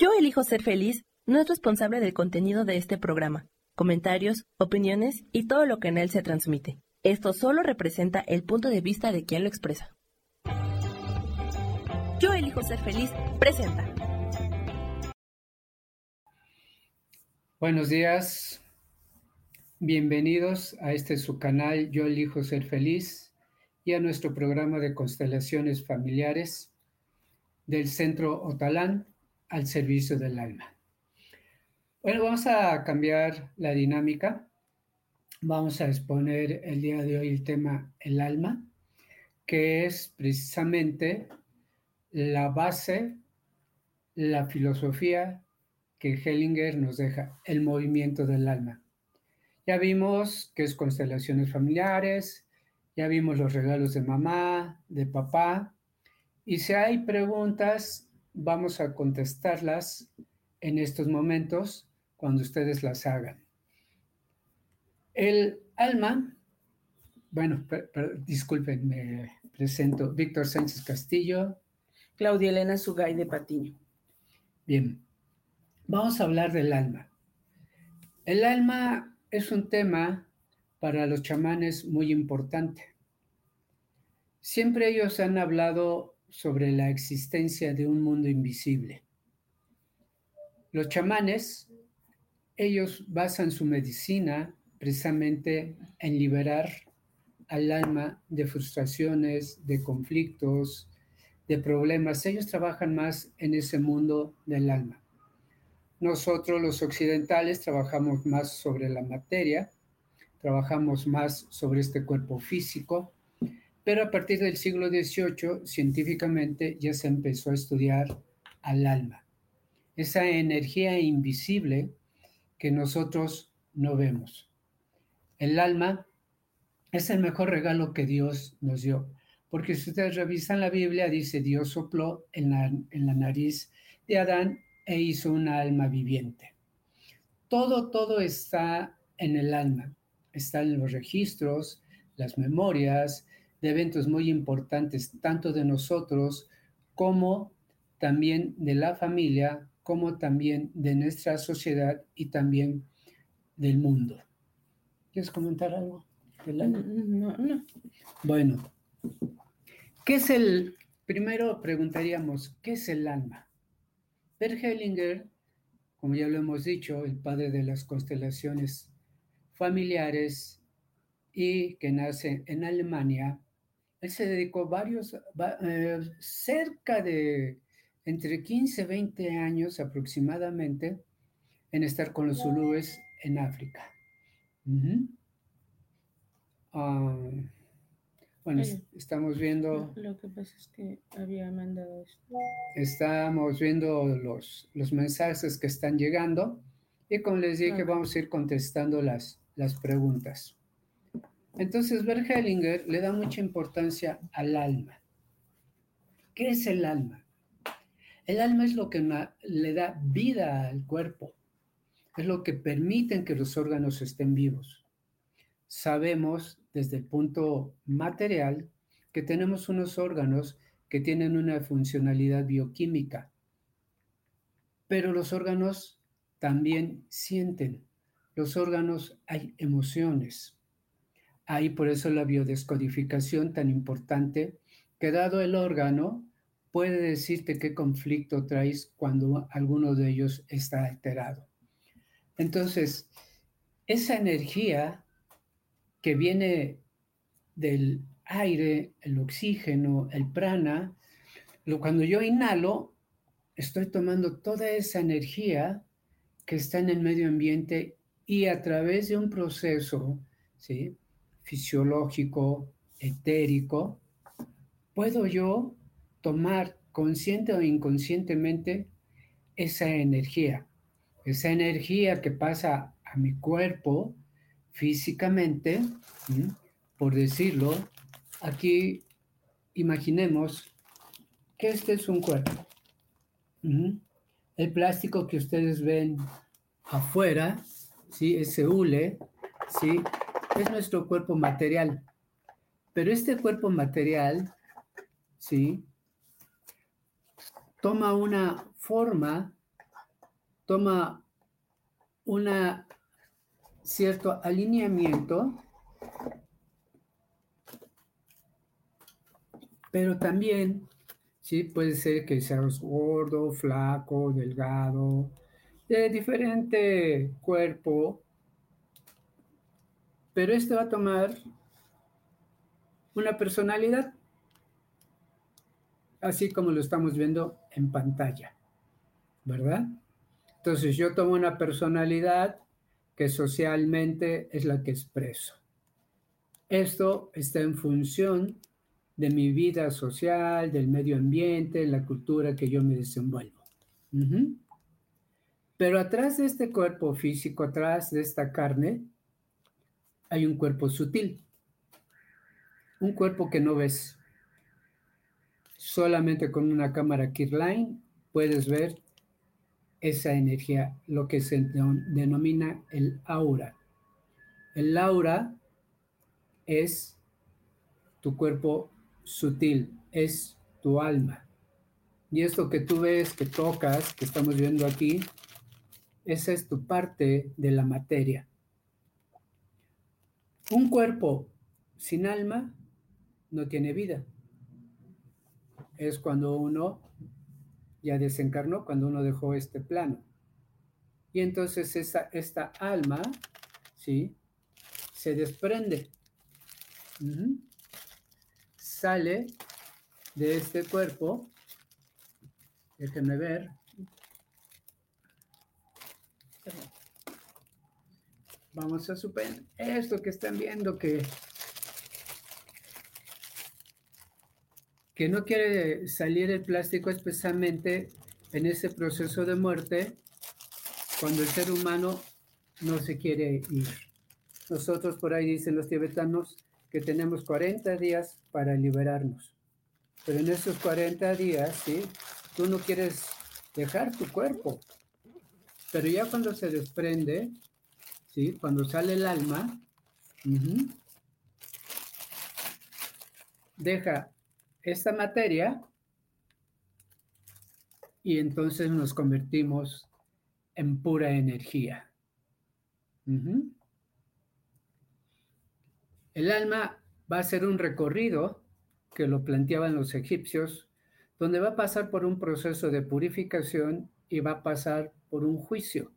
Yo elijo ser feliz no es responsable del contenido de este programa, comentarios, opiniones y todo lo que en él se transmite. Esto solo representa el punto de vista de quien lo expresa. Yo elijo ser feliz presenta. Buenos días, bienvenidos a este su canal Yo elijo ser feliz y a nuestro programa de constelaciones familiares del Centro Otalán al servicio del alma. Bueno, vamos a cambiar la dinámica. Vamos a exponer el día de hoy el tema el alma, que es precisamente la base, la filosofía que Hellinger nos deja, el movimiento del alma. Ya vimos que es constelaciones familiares, ya vimos los regalos de mamá, de papá, y si hay preguntas, vamos a contestarlas en estos momentos cuando ustedes las hagan. El alma, bueno, disculpen, me presento, Víctor Sánchez Castillo. Claudia Elena Sugay de Patiño. Bien, vamos a hablar del alma. El alma es un tema para los chamanes muy importante. Siempre ellos han hablado sobre la existencia de un mundo invisible. Los chamanes, ellos basan su medicina precisamente en liberar al alma de frustraciones, de conflictos, de problemas. Ellos trabajan más en ese mundo del alma. Nosotros los occidentales trabajamos más sobre la materia, trabajamos más sobre este cuerpo físico, pero a partir del siglo XVIII, científicamente, ya se empezó a estudiar al alma, esa energía invisible que nosotros no vemos. El alma es el mejor regalo que Dios nos dio, porque si ustedes revisan la Biblia, dice Dios sopló en la, en la nariz de Adán e hizo una alma viviente. Todo, todo está en el alma, está en los registros, las memorias, de eventos muy importantes, tanto de nosotros como también de la familia, como también de nuestra sociedad y también del mundo. ¿Quieres comentar algo? No, no. Bueno, ¿qué es el, primero preguntaríamos, ¿qué es el alma? Per Hellinger, como ya lo hemos dicho, el padre de las constelaciones familiares y que nace en Alemania, él se dedicó varios, eh, cerca de entre 15 y 20 años aproximadamente en estar con los zulúes en África. Ah, bueno, estamos viendo... Lo que pasa es que había mandado esto. Estamos viendo los, los mensajes que están llegando y como les dije, vamos a ir contestando las, las preguntas. Entonces, Hellinger le da mucha importancia al alma. ¿Qué es el alma? El alma es lo que le da vida al cuerpo, es lo que permite que los órganos estén vivos. Sabemos desde el punto material que tenemos unos órganos que tienen una funcionalidad bioquímica, pero los órganos también sienten, los órganos hay emociones. Hay por eso la biodescodificación tan importante, que dado el órgano, puede decirte qué conflicto traes cuando alguno de ellos está alterado. Entonces, esa energía que viene del aire, el oxígeno, el prana, cuando yo inhalo, estoy tomando toda esa energía que está en el medio ambiente y a través de un proceso, ¿sí? Fisiológico, etérico, puedo yo tomar consciente o inconscientemente esa energía, esa energía que pasa a mi cuerpo físicamente, por decirlo, aquí imaginemos que este es un cuerpo. El plástico que ustedes ven afuera, ¿sí? ese hule, ¿sí? Es nuestro cuerpo material. Pero este cuerpo material, ¿sí? Toma una forma toma un cierto alineamiento, pero también sí puede ser que seas gordo, flaco, delgado, de diferente cuerpo, pero este va a tomar una personalidad, así como lo estamos viendo en pantalla, ¿verdad? Entonces yo tomo una personalidad que socialmente es la que expreso. Esto está en función de mi vida social, del medio ambiente, la cultura que yo me desenvuelvo. Pero atrás de este cuerpo físico, atrás de esta carne, hay un cuerpo sutil un cuerpo que no ves. Solamente con una cámara Kirline puedes ver esa energía, lo que se denomina el aura. El aura es tu cuerpo sutil, es tu alma. Y esto que tú ves, que tocas, que estamos viendo aquí, esa es tu parte de la materia. Un cuerpo sin alma no tiene vida. Es cuando uno ya desencarnó, cuando uno dejó este plano. Y entonces esta alma, ¿sí? Se desprende. Sale de este cuerpo. Déjenme ver. Vamos a suponer esto que están viendo que que no quiere salir el plástico especialmente en ese proceso de muerte cuando el ser humano no se quiere ir. Nosotros por ahí dicen los tibetanos que tenemos 40 días para liberarnos. Pero en esos 40 días, ¿sí? Tú no quieres dejar tu cuerpo. Pero ya cuando se desprende, ¿sí? Cuando sale el alma, deja esta materia y entonces nos convertimos en pura energía. El alma va a ser un recorrido que lo planteaban los egipcios, donde va a pasar por un proceso de purificación y va a pasar por un juicio.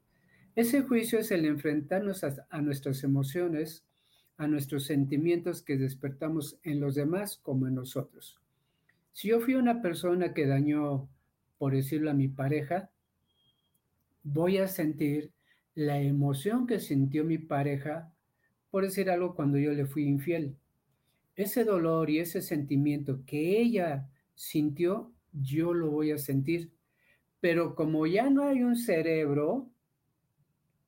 Ese juicio es el enfrentarnos a nuestras emociones, a nuestros sentimientos que despertamos en los demás como en nosotros. Si yo fui una persona que dañó, por decirlo a mi pareja, voy a sentir la emoción que sintió mi pareja, por decir algo, cuando yo le fui infiel. Ese dolor y ese sentimiento que ella sintió, yo lo voy a sentir. Pero como ya no hay un cerebro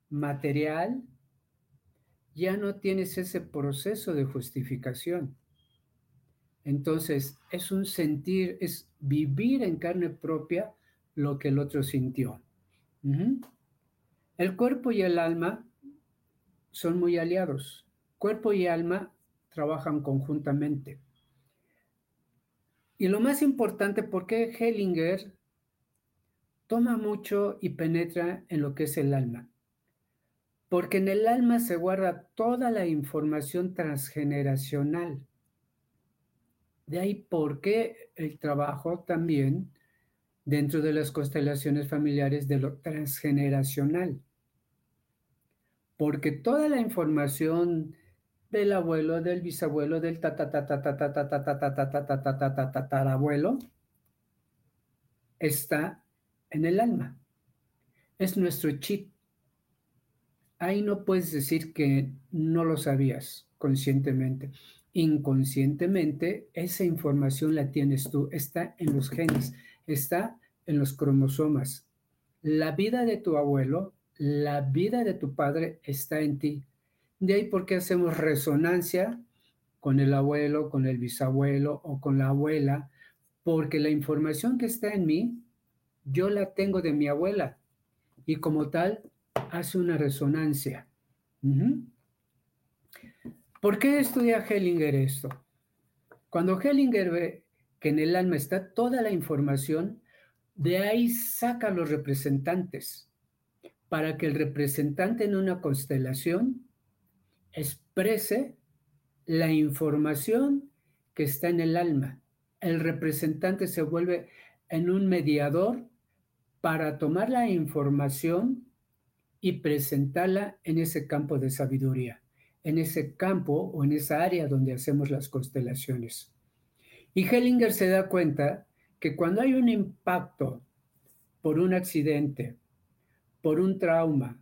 material, ya no tienes ese proceso de justificación. Entonces, es un sentir, es vivir en carne propia lo que el otro sintió. El cuerpo y el alma son muy aliados. Cuerpo y alma trabajan conjuntamente. Y lo más importante, ¿por qué Hellinger toma mucho y penetra en lo que es el alma? Porque en el alma se guarda toda la información transgeneracional de ahí por qué el trabajo también dentro de las constelaciones familiares de lo transgeneracional. Porque toda la información del abuelo, del bisabuelo, del tatarabuelo está en el alma. Es nuestro chip. Ahí no puedes decir que no lo sabías conscientemente inconscientemente esa información la tienes tú, está en los genes, está en los cromosomas. La vida de tu abuelo, la vida de tu padre está en ti. De ahí por qué hacemos resonancia con el abuelo, con el bisabuelo o con la abuela, porque la información que está en mí, yo la tengo de mi abuela y como tal hace una resonancia. ¿Por qué estudia Hellinger esto? Cuando Hellinger ve que en el alma está toda la información, de ahí saca los representantes. para que el representante en una constelación exprese la información que está en el alma. El representante se vuelve en un mediador para tomar la información y presentarla en ese campo de sabiduría, en ese campo o en esa área donde hacemos las constelaciones. Y Hellinger se da cuenta que cuando hay un impacto por un accidente, por un trauma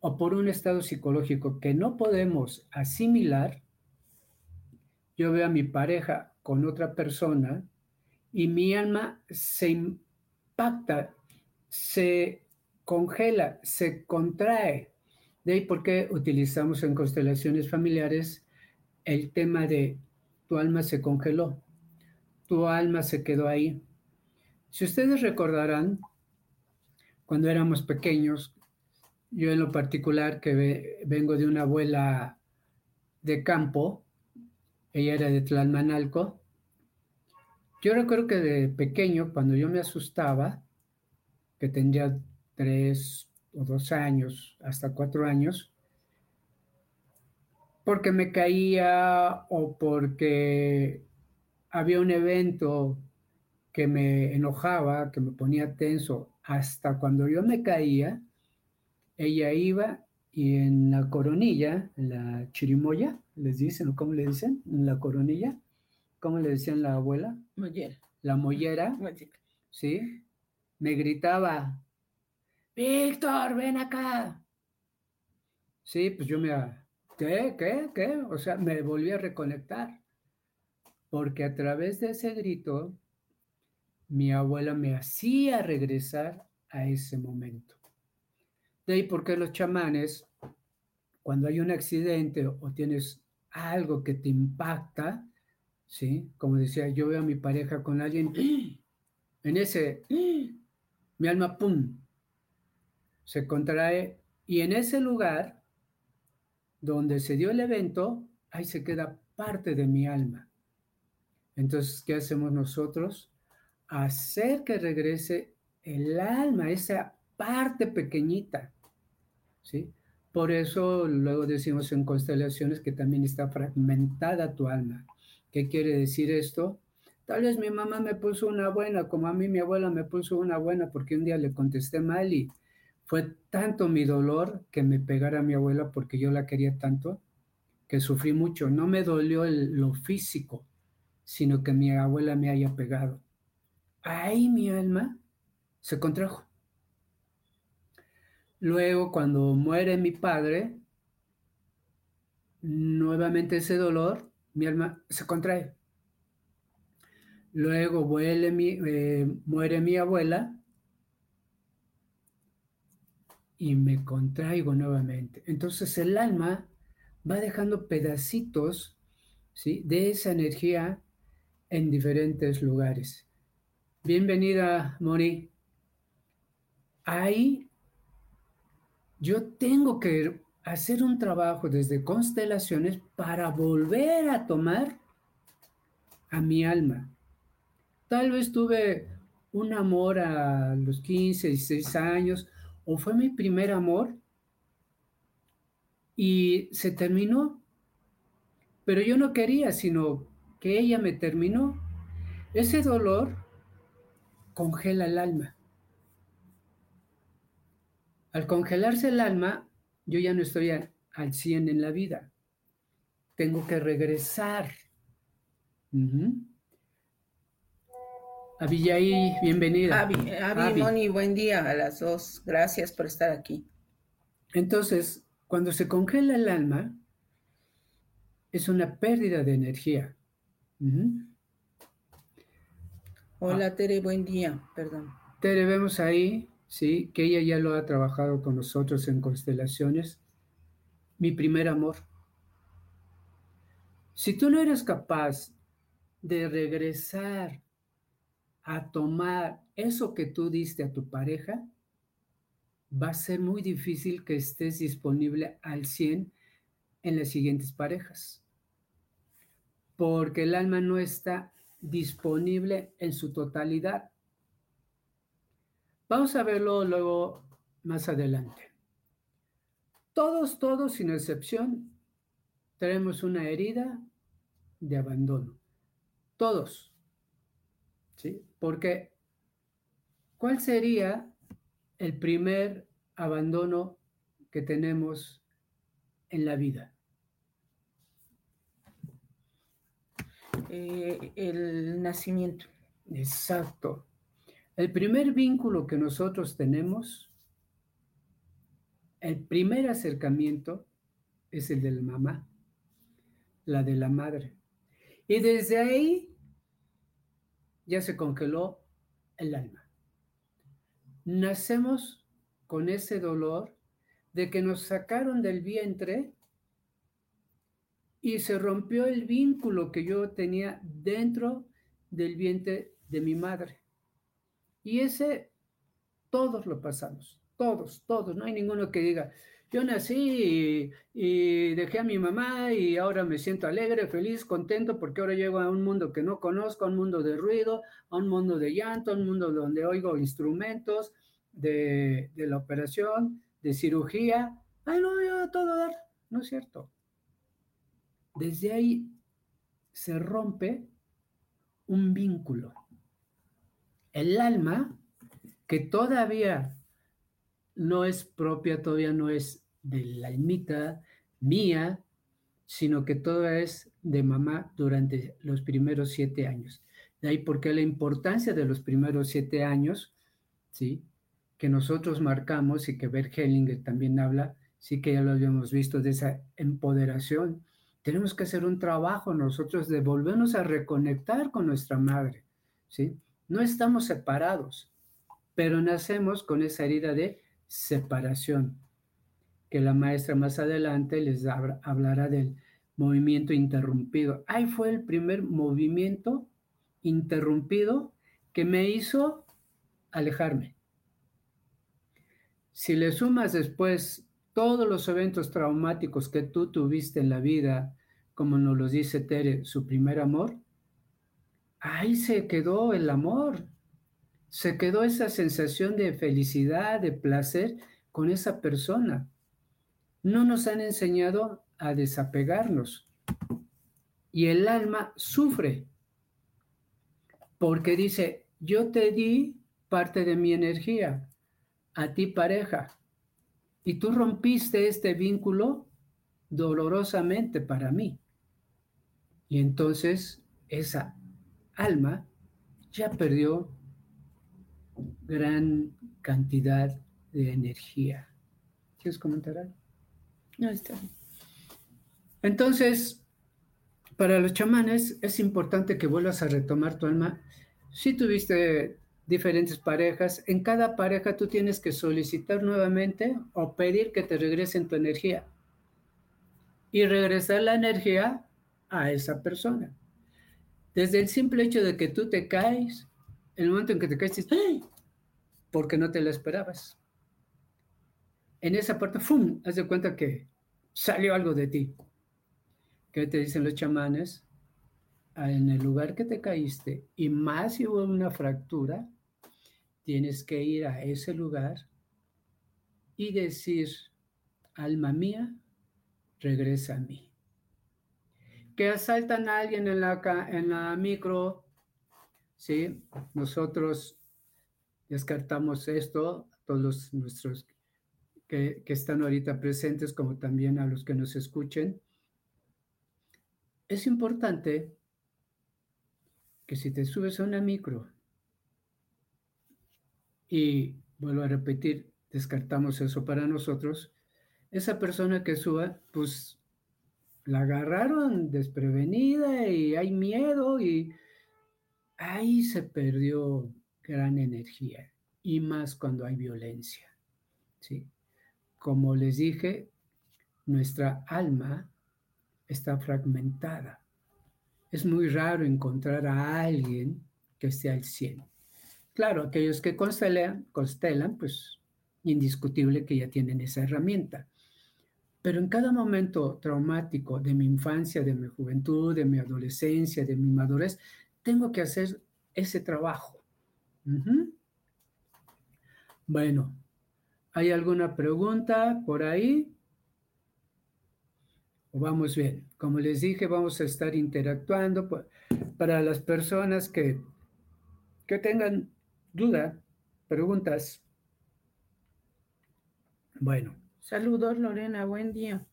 o por un estado psicológico que no podemos asimilar, yo veo a mi pareja con otra persona y mi alma se impacta, se congela, se contrae. De ahí por qué utilizamos en constelaciones familiares el tema de tu alma se congeló, tu alma se quedó ahí. Si ustedes recordarán, cuando éramos pequeños, yo en lo particular que vengo de una abuela de campo, ella era de Tlalmanalco, yo recuerdo que de pequeño, cuando yo me asustaba, que tendría tres o dos años, hasta cuatro años, porque me caía o porque había un evento que me enojaba, que me ponía tenso, hasta cuando yo me caía, ella iba y en la coronilla, en la chirimoya, les dicen, ¿cómo le dicen? En la coronilla, ¿cómo le decían la abuela? Mollera. La mollera, ¿sí? Me gritaba, Víctor, ven acá. Sí, pues yo me... ¿Qué? ¿Qué? ¿Qué? O sea, me volví a reconectar. Porque a través de ese grito, mi abuela me hacía regresar a ese momento. De ahí porque los chamanes, cuando hay un accidente o tienes algo que te impacta, ¿sí? Como decía, yo veo a mi pareja con alguien, en ese, mi alma, ¡pum!, se contrae y en ese lugar donde se dio el evento, ahí se queda parte de mi alma. Entonces, ¿qué hacemos nosotros? Hacer que regrese el alma, esa parte pequeñita, ¿sí? Por eso luego decimos en constelaciones que también está fragmentada tu alma. ¿Qué quiere decir esto? Tal vez mi mamá me puso una buena, como a mí mi abuela me puso una buena porque un día le contesté mal y fue tanto mi dolor que me pegara mi abuela porque yo la quería tanto que sufrí mucho. No me dolió lo físico, sino que mi abuela me haya pegado. Ahí mi alma se contrajo. Luego, cuando muere mi padre, nuevamente ese dolor, mi alma se contrae. Luego eh, muere mi abuela y me contraigo nuevamente. Entonces el alma va dejando pedacitos ¿sí? de esa energía en diferentes lugares. Bienvenida, Mori. Ahí yo tengo que hacer un trabajo desde constelaciones para volver a tomar a mi alma. Tal vez tuve un amor a los 15, 16 años, o fue mi primer amor y se terminó. Pero yo no quería, sino que ella me terminó. Ese dolor congela el alma. Al congelarse el alma, yo ya no estoy al 100 en la vida. Tengo que regresar. Abiyaí, bienvenida. Avi, Moni, buen día a las dos. Gracias por estar aquí. Entonces, cuando se congela el alma, es una pérdida de energía. Hola, ah. Tere, buen día. Perdón. Tere, vemos ahí ¿sí? que ella ya lo ha trabajado con nosotros en constelaciones, mi primer amor. Si tú no eres capaz de regresar a tomar eso que tú diste a tu pareja, va a ser muy difícil que estés disponible al 100 en las siguientes parejas, porque el alma no está disponible en su totalidad. Vamos a verlo luego más adelante. Todos, todos, sin excepción, tenemos una herida de abandono. Todos. ¿Sí? Porque, ¿cuál sería el primer abandono que tenemos en la vida? Eh, el nacimiento. Exacto. El primer vínculo que nosotros tenemos, el primer acercamiento es el de la mamá, la de la madre. Y desde ahí ya se congeló el alma. Nacemos con ese dolor de que nos sacaron del vientre y se rompió el vínculo que yo tenía dentro del vientre de mi madre. Y ese, todos lo pasamos, todos, todos, no hay ninguno que diga, yo nací y, dejé a mi mamá y ahora me siento alegre, feliz, contento porque ahora llego a un mundo que no conozco, a un mundo de ruido, a un mundo de llanto, a un mundo donde oigo instrumentos de, de la operación, de cirugía. Ay, no, yo todo dar. No es cierto desde ahí se rompe un vínculo. El alma, que todavía no es propia, todavía no es de la almita mía, sino que todavía es de mamá durante los primeros siete años. De ahí porque la importancia de los primeros siete años, ¿sí? que nosotros marcamos y que Bert también habla, sí que ya lo habíamos visto, de esa empoderación tenemos que hacer un trabajo nosotros de volvernos a reconectar con nuestra madre, ¿sí? No estamos separados, pero nacemos con esa herida de separación, que la maestra más adelante les hablará del movimiento interrumpido. Ahí fue el primer movimiento interrumpido que me hizo alejarme. Si le sumas después todos los eventos traumáticos que tú tuviste en la vida, como nos lo dice Tere, su primer amor, ahí se quedó el amor, se quedó esa sensación de felicidad, de placer con esa persona. No nos han enseñado a desapegarnos. Y el alma sufre porque dice, yo te di parte de mi energía, a ti pareja, y tú rompiste este vínculo dolorosamente para mí. Y entonces esa alma ya perdió gran cantidad de energía. ¿Quieres comentar algo? No, está Entonces, para los chamanes es importante que vuelvas a retomar tu alma. Si tuviste diferentes parejas. En cada pareja tú tienes que solicitar nuevamente o pedir que te regresen tu energía y regresar la energía a esa persona. Desde el simple hecho de que tú te caes, el momento en que te caes, ¡ay! porque no te lo esperabas. En esa parte, ¡fum! Haz de cuenta que salió algo de ti. ¿Qué te dicen los chamanes? En el lugar que te caíste y más si hubo una fractura, tienes que ir a ese lugar y decir, alma mía, regresa a mí. Que asaltan a alguien en la, en la micro, ¿sí? Nosotros descartamos esto, todos nuestros que, que están ahorita presentes, como también a los que nos escuchen. Es importante que si te subes a una micro y vuelvo a repetir, descartamos eso para nosotros, esa persona que suba, pues la agarraron desprevenida y hay miedo y ahí se perdió gran energía y más cuando hay violencia. ¿sí? Como les dije, nuestra alma está fragmentada. Es muy raro encontrar a alguien que esté al 100. Claro, aquellos que constelan, constelan, pues indiscutible que ya tienen esa herramienta. Pero en cada momento traumático de mi infancia, de mi juventud, de mi adolescencia, de mi madurez, tengo que hacer ese trabajo. Bueno, ¿hay alguna pregunta por ahí? ¿O vamos bien? Como les dije, vamos a estar interactuando para las personas que, que tengan duda, preguntas. Bueno. Saludos, Lorena. Buen día.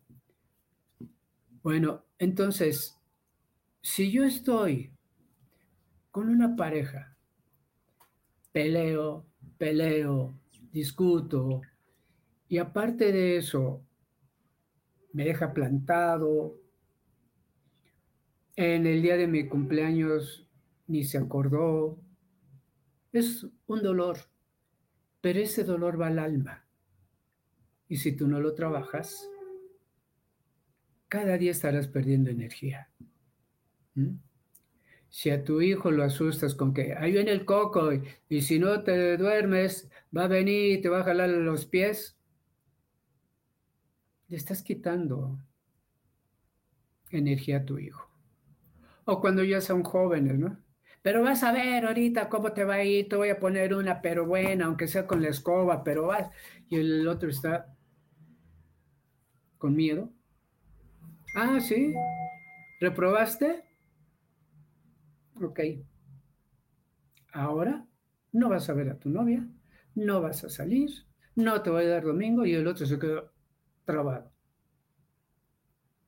Bueno, entonces, si yo estoy con una pareja, peleo, peleo, discuto, y aparte de eso, me deja plantado, en el día de mi cumpleaños ni se acordó, es un dolor, pero ese dolor va al alma. Y si tú no lo trabajas, cada día estarás perdiendo energía. ¿Mm? Si a tu hijo lo asustas con que ahí viene el coco y, si no te duermes, va a venir y te va a jalar los pies, le estás quitando energía a tu hijo. O cuando ya son jóvenes, ¿no? Pero vas a ver ahorita cómo te va a ir, te voy a poner una, pero buena, aunque sea con la escoba, pero vas. Y el otro está con miedo. Ah, sí. ¿Reprobaste? Ok. Ahora no vas a ver a tu novia, no vas a salir, no te voy a dar domingo y el otro se quedó trabado.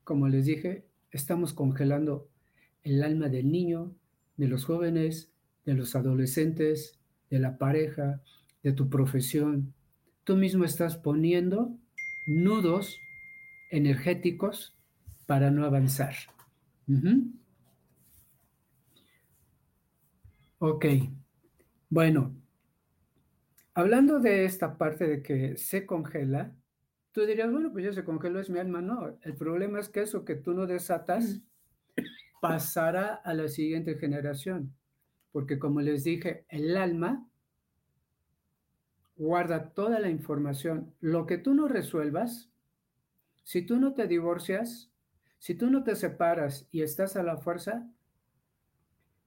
Como les dije, estamos congelando el alma del niño, de los jóvenes, de los adolescentes, de la pareja, de tu profesión. Tú mismo estás poniendo nudos energéticos para no avanzar. Ok, bueno, hablando de esta parte de que se congela, tú dirías, bueno, pues ya se congeló, es mi alma. No, el problema es que eso que tú no desatas pasará a la siguiente generación, porque como les dije, el alma guarda toda la información. Lo que tú no resuelvas, si tú no te divorcias, si tú no te separas y estás a la fuerza,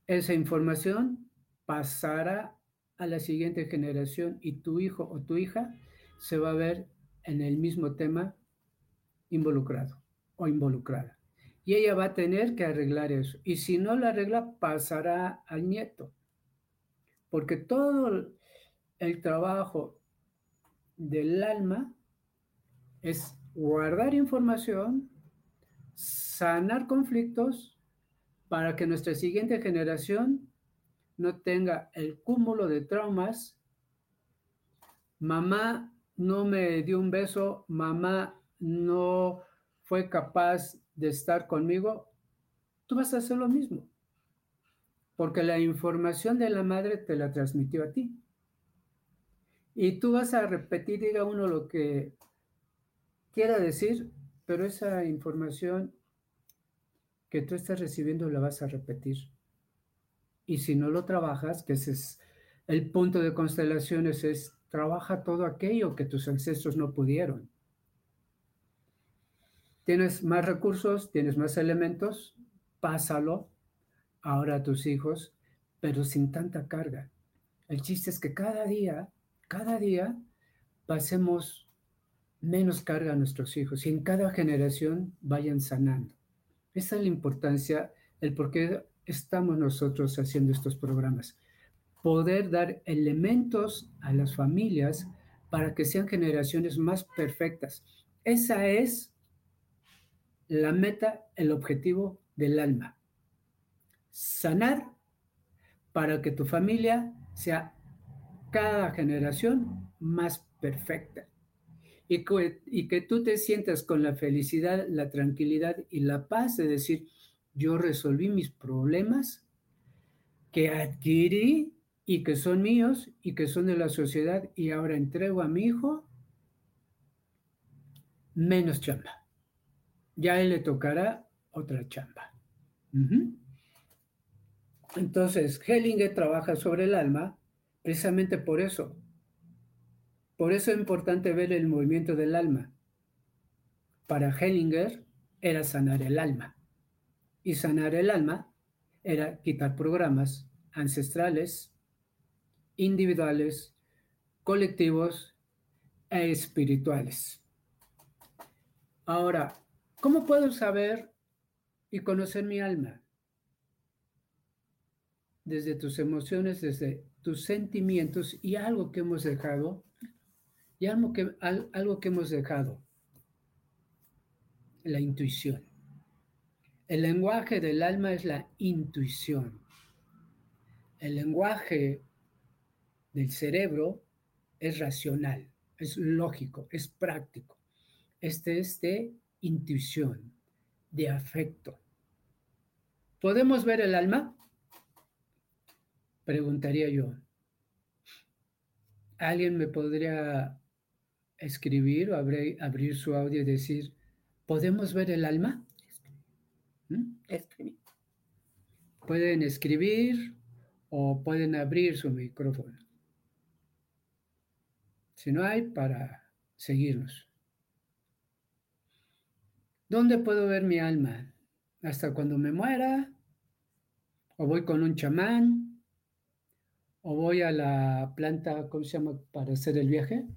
esa información pasará a la siguiente generación y tu hijo o tu hija se va a ver en el mismo tema involucrado o involucrada. Y ella va a tener que arreglar eso. Y si no lo arregla, pasará al nieto. Porque todo el trabajo del alma es guardar información, sanar conflictos para que nuestra siguiente generación no tenga el cúmulo de traumas. Mamá no me dio un beso, mamá no fue capaz de estar conmigo, tú vas a hacer lo mismo. Porque la información de la madre te la transmitió a ti. Y tú vas a repetir, diga uno lo que quiera decir, pero esa información que tú estás recibiendo la vas a repetir. Y si no lo trabajas, que ese es el punto de constelaciones, es trabaja todo aquello que tus ancestros no pudieron. Tienes más recursos, tienes más elementos, pásalo ahora a tus hijos, pero sin tanta carga. El chiste es que cada día, cada día, pasemos menos carga a nuestros hijos y en cada generación vayan sanando. Esa es la importancia, el por qué estamos nosotros haciendo estos programas. Poder dar elementos a las familias para que sean generaciones más perfectas. Esa es la meta, el objetivo del alma. Sanar para que tu familia sea cada generación más perfecta. Y que, tú te sientas con la felicidad, la tranquilidad y la paz de decir, yo resolví mis problemas que adquirí y que son míos y que son de la sociedad y ahora entrego a mi hijo menos chamba. Ya él le tocará otra chamba. Entonces, Hellinger trabaja sobre el alma precisamente por eso. Por eso es importante ver el movimiento del alma. Para Hellinger era sanar el alma y sanar el alma era quitar programas ancestrales, individuales, colectivos e espirituales. Ahora, ¿Cómo puedo saber y conocer mi alma? Desde tus emociones, desde tus sentimientos y algo que hemos dejado, y algo que, algo que hemos dejado, la intuición. El lenguaje del alma es la intuición. El lenguaje del cerebro es racional, es lógico, es práctico. Este es de intuición, de afecto. ¿Podemos ver el alma? Preguntaría yo. ¿Alguien me podría escribir o abrir, su audio y decir, ¿podemos ver el alma? ¿Mm? Escribir. Pueden escribir o pueden abrir su micrófono. Si no hay, para seguirnos. ¿Dónde puedo ver mi alma? ¿Hasta cuando me muera? ¿O voy con un chamán? ¿O voy a la planta, ¿cómo se llama, para hacer el viaje?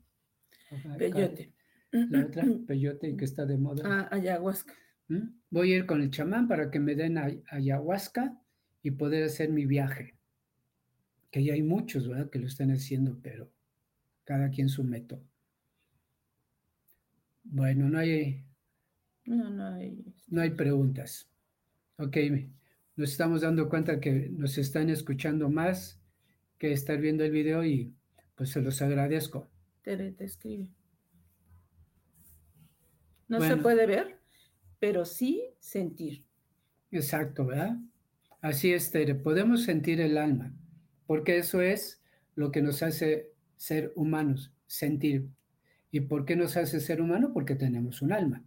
Peyote. La otra, peyote, que está de moda. Ah, ayahuasca. ¿Mm? Voy a ir con el chamán para que me den ayahuasca y poder hacer mi viaje. Que ya hay muchos, ¿verdad? Que lo están haciendo, pero cada quien su método. Bueno, no hay... No, no hay... No hay preguntas. Ok, nos estamos dando cuenta que nos están escuchando más que estar viendo el video y pues se los agradezco. Tere te escribe. No se puede ver, pero sí sentir. Exacto, ¿verdad? Así es, Tere. Podemos sentir el alma, porque eso es lo que nos hace ser humanos, sentir. ¿Y por qué nos hace ser humano? Porque tenemos un alma.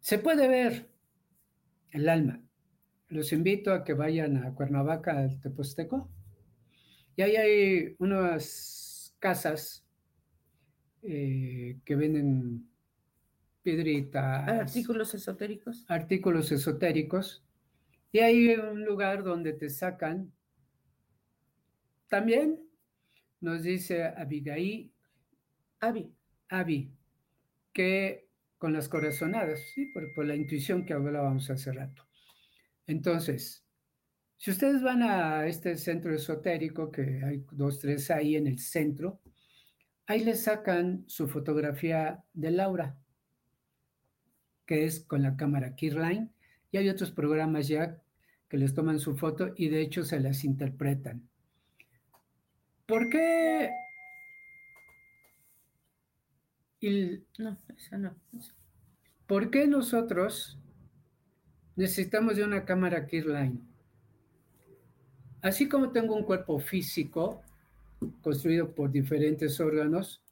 Se puede ver el alma. Los invito a que vayan a Cuernavaca, al Teposteco. Y ahí hay unas casas eh, que venden piedritas. Artículos esotéricos. Artículos esotéricos. Y hay un lugar donde te sacan. También nos dice Abigail. Abi. Abi, que con las corazonadas, ¿sí? por, por la intuición que hablábamos hace rato. Entonces, si ustedes van a este centro esotérico, que hay dos, tres ahí en el centro, Ahí le sacan su fotografía de Laura, que es con la cámara Kirline, y hay otros programas ya que les toman su foto y de hecho se las interpretan. ¿Por qué? no, esa no. ¿Por qué nosotros necesitamos de una cámara Kirline? Así como tengo un cuerpo físico, construido por diferentes órganos.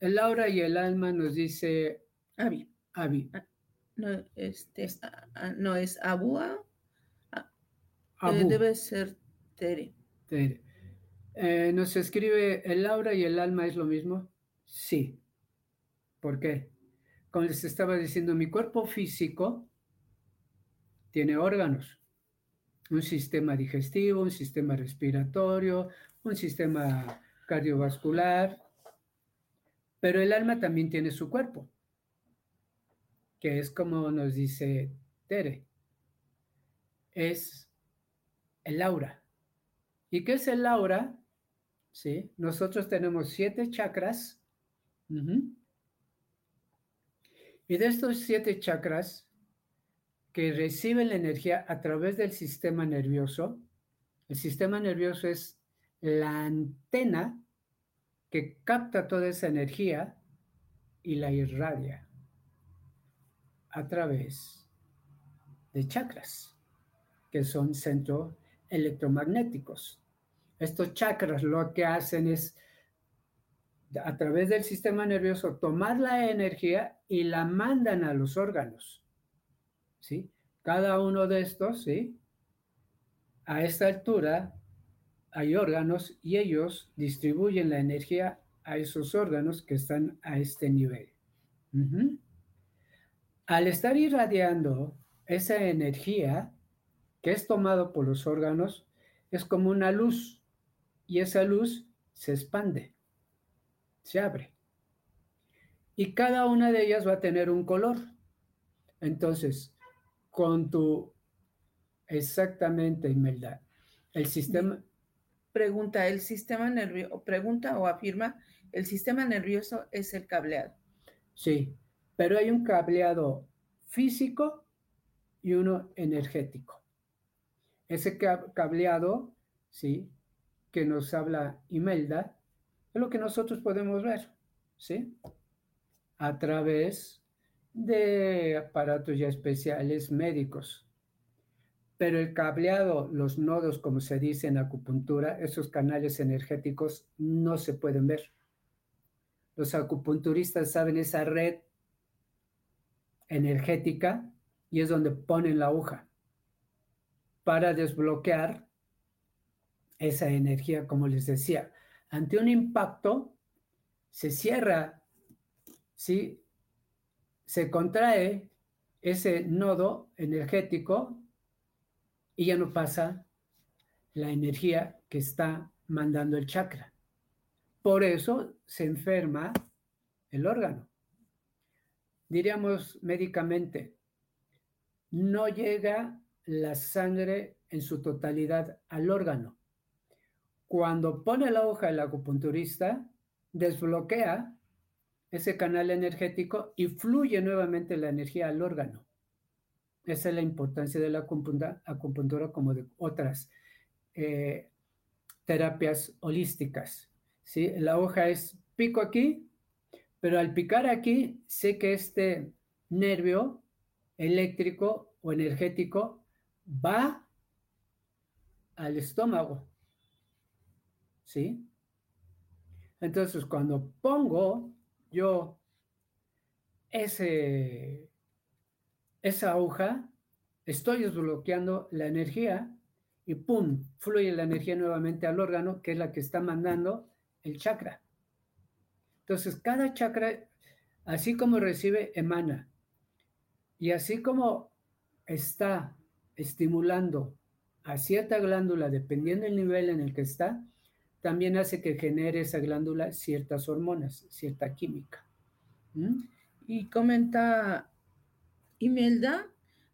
El aura y el alma nos dice Abi. Abi. Ah, no, este, ah, ah, no es Abua. Debe ser Tere. Tere. Eh, nos escribe, ¿el aura y el alma es lo mismo? Sí. ¿Por qué? Como les estaba diciendo, mi cuerpo físico tiene órganos un sistema digestivo, un sistema respiratorio, un sistema cardiovascular, pero el alma también tiene su cuerpo, que es como nos dice Tere, es el aura. ¿Y qué es el aura? ¿Sí? Nosotros tenemos siete chakras. Y de estos siete chakras, que recibe la energía a través del sistema nervioso. El sistema nervioso es la antena que capta toda esa energía y la irradia a través de chakras, que son centros electromagnéticos. Estos chakras lo que hacen es, a través del sistema nervioso, tomar la energía y la mandan a los órganos ¿sí? Cada uno de estos, ¿sí? A esta altura hay órganos y ellos distribuyen la energía a esos órganos que están a este nivel. Al estar irradiando esa energía que es tomado por los órganos, es como una luz y esa luz se expande, se abre. Y cada una de ellas va a tener un color. Entonces, con tu... Exactamente, Imelda. El sistema... Pregunta, ¿el sistema nervioso, pregunta o afirma, el sistema nervioso es el cableado? Sí, pero hay un cableado físico y uno energético. Ese cableado, sí, que nos habla Imelda, es lo que nosotros podemos ver, ¿sí? A través de aparatos ya especiales médicos. Pero el cableado, los nodos, como se dice en acupuntura, esos canales energéticos no se pueden ver. Los acupunturistas saben esa red energética y es donde ponen la aguja para desbloquear esa energía, como les decía. Ante un impacto, se cierra, ¿sí? Se contrae ese nodo energético y ya no pasa la energía que está mandando el chakra. Por eso se enferma el órgano. Diríamos médicamente, no llega la sangre en su totalidad al órgano. Cuando pone la hoja el acupunturista, desbloquea ese canal energético y fluye nuevamente la energía al órgano. Esa es la importancia de la acupuntura, como de otras eh, terapias holísticas. ¿sí? La hoja es pico aquí, pero al picar aquí sé que este nervio eléctrico o energético va al estómago. ¿Sí? Entonces, cuando pongo yo ese, esa aguja, estoy desbloqueando la energía y ¡pum! fluye la energía nuevamente al órgano, que es la que está mandando el chakra. Entonces, cada chakra, así como recibe, emana. Y así como está estimulando a cierta glándula, dependiendo del nivel en el que está, también hace que genere esa glándula ciertas hormonas, cierta química. ¿Mm? Y comenta Imelda,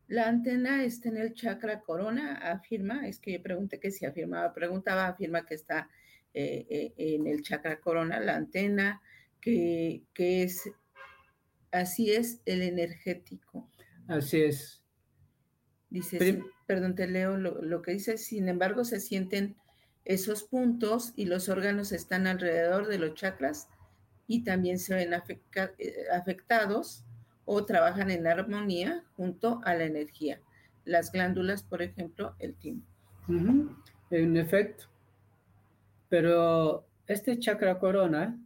la antena está en el chakra corona, afirma, es que yo pregunté que si afirmaba, preguntaba, afirma que está eh, eh, en el chakra corona, la antena, que, que es, así es el energético. Así es. Dice, perdón, te leo lo, lo, que dice, sin embargo se sienten esos puntos y los órganos están alrededor de los chakras y también se ven eh, afectados o trabajan en armonía junto a la energía. Las glándulas, por ejemplo, el timo. En efecto. Pero este chakra corona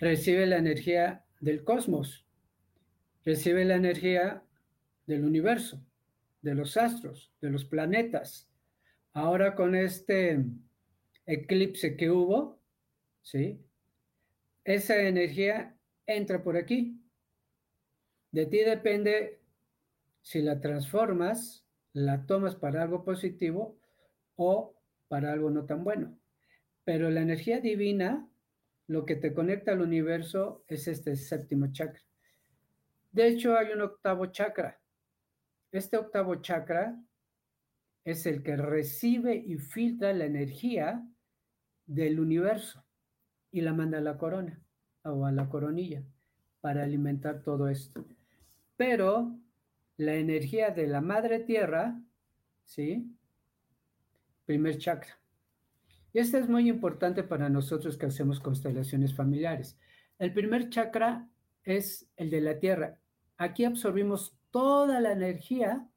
recibe la energía del cosmos, recibe la energía del universo, de los astros, de los planetas. Ahora con este eclipse que hubo, ¿sí? Esa energía entra por aquí. De ti depende si la transformas, la tomas para algo positivo o para algo no tan bueno. Pero la energía divina, lo que te conecta al universo es este séptimo chakra. De hecho, hay un octavo chakra. Este octavo chakra es el que recibe y filtra la energía del universo y la manda a la corona o a la coronilla para alimentar todo esto. Pero la energía de la madre tierra, ¿sí? Primer chakra. Y esto es muy importante para nosotros que hacemos constelaciones familiares. El primer chakra es el de la tierra. Aquí absorbimos toda la energía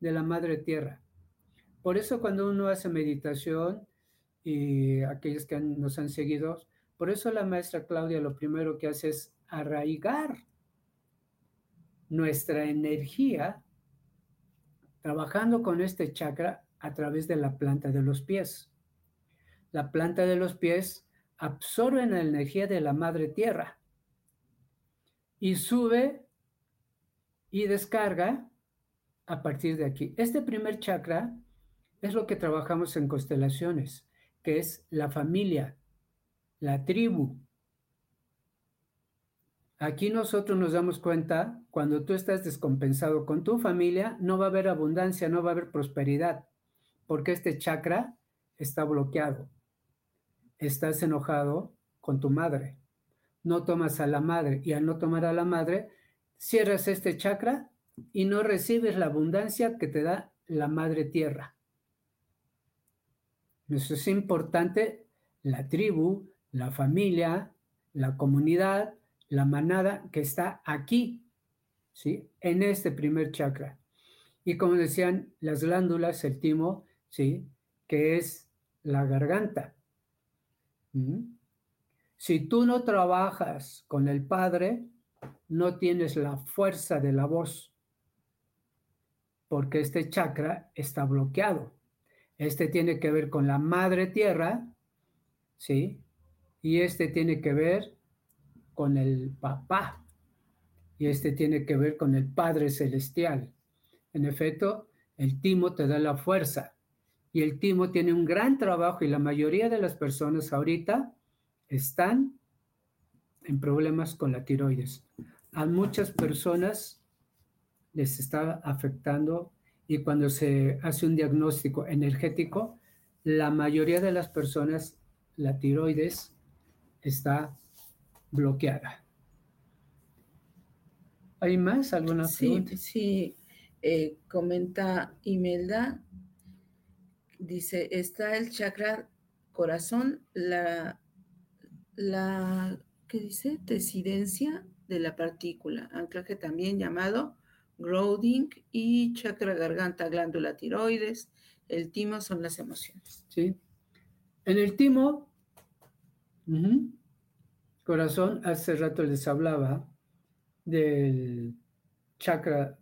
de la madre tierra. Por eso cuando uno hace meditación y aquellos que nos han seguido, por eso la maestra Claudia lo primero que hace es arraigar nuestra energía trabajando con este chakra a través de la planta de los pies. La planta de los pies absorbe la energía de la madre tierra y sube y descarga a partir de aquí. Este primer chakra es lo que trabajamos en constelaciones, que es la familia, la tribu. Aquí nosotros nos damos cuenta, cuando tú estás descompensado con tu familia, no va a haber abundancia, no va a haber prosperidad, porque este chakra está bloqueado. Estás enojado con tu madre. No tomas a la madre y al no tomar a la madre, cierras este chakra y no recibes la abundancia que te da la madre tierra. Eso es importante, la tribu, la familia, la comunidad, la manada que está aquí, ¿sí? En este primer chakra. Y como decían, las glándulas, el timo, ¿sí? Que es la garganta. Si tú no trabajas con el Padre, no tienes la fuerza de la voz, porque este chakra está bloqueado. Este tiene que ver con la madre tierra, ¿sí? Y este tiene que ver con el papá. Y este tiene que ver con el Padre Celestial. En efecto, el timo te da la fuerza. Y el timo tiene un gran trabajo y la mayoría de las personas ahorita están en problemas con la tiroides. A muchas personas les está afectando y cuando se hace un diagnóstico energético, la mayoría de las personas, la tiroides está bloqueada. ¿Hay más? ¿Alguna sí, Sí, eh, comenta Imelda, dice, está el chakra corazón, la, la, ¿qué dice? Decidencia de la partícula, anclaje también llamado grounding y chakra garganta, glándula tiroides, el timo son las emociones. Sí. En el timo, Corazón, hace rato les hablaba del chakra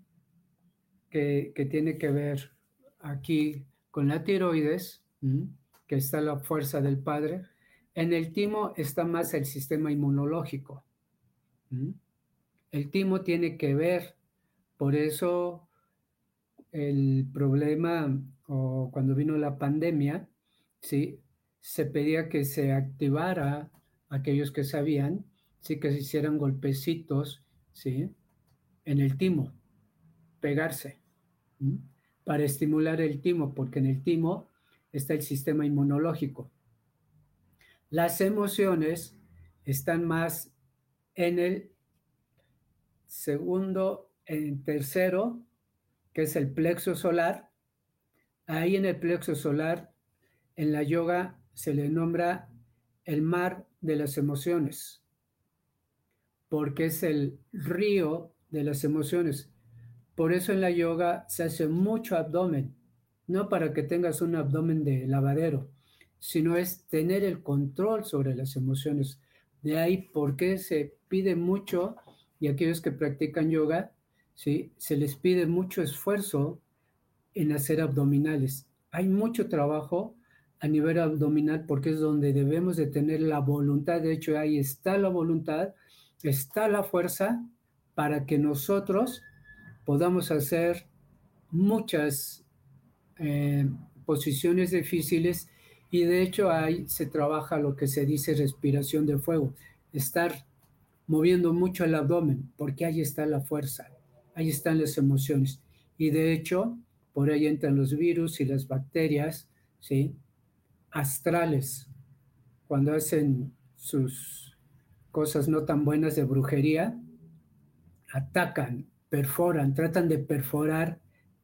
que, tiene que ver aquí con la tiroides, que está la fuerza del padre. En el timo está más el sistema inmunológico. El timo tiene que ver, por eso el problema o cuando vino la pandemia, ¿sí? se pedía que se activara aquellos que sabían, sí que se hicieran golpecitos, ¿sí? En el timo, pegarse, para estimular el timo, porque en el timo está el sistema inmunológico. Las emociones están más en el segundo, en tercero, que es el plexo solar. Ahí en el plexo solar, en la yoga se le nombra el mar de las emociones, porque es el río de las emociones. Por eso en la yoga se hace mucho abdomen, no para que tengas un abdomen de lavadero, sino es tener el control sobre las emociones. De ahí por qué se pide mucho, y aquellos que practican yoga, ¿sí? se les pide mucho esfuerzo en hacer abdominales. Hay mucho trabajo a nivel abdominal porque es donde debemos de tener la voluntad. De hecho, ahí está la voluntad, está la fuerza para que nosotros podamos hacer muchas eh, posiciones difíciles y de hecho ahí se trabaja lo que se dice respiración de fuego, estar moviendo mucho el abdomen porque ahí está la fuerza, ahí están las emociones y de hecho por ahí entran los virus y las bacterias, ¿sí? astrales, cuando hacen sus cosas no tan buenas de brujería, atacan, perforan, tratan de perforar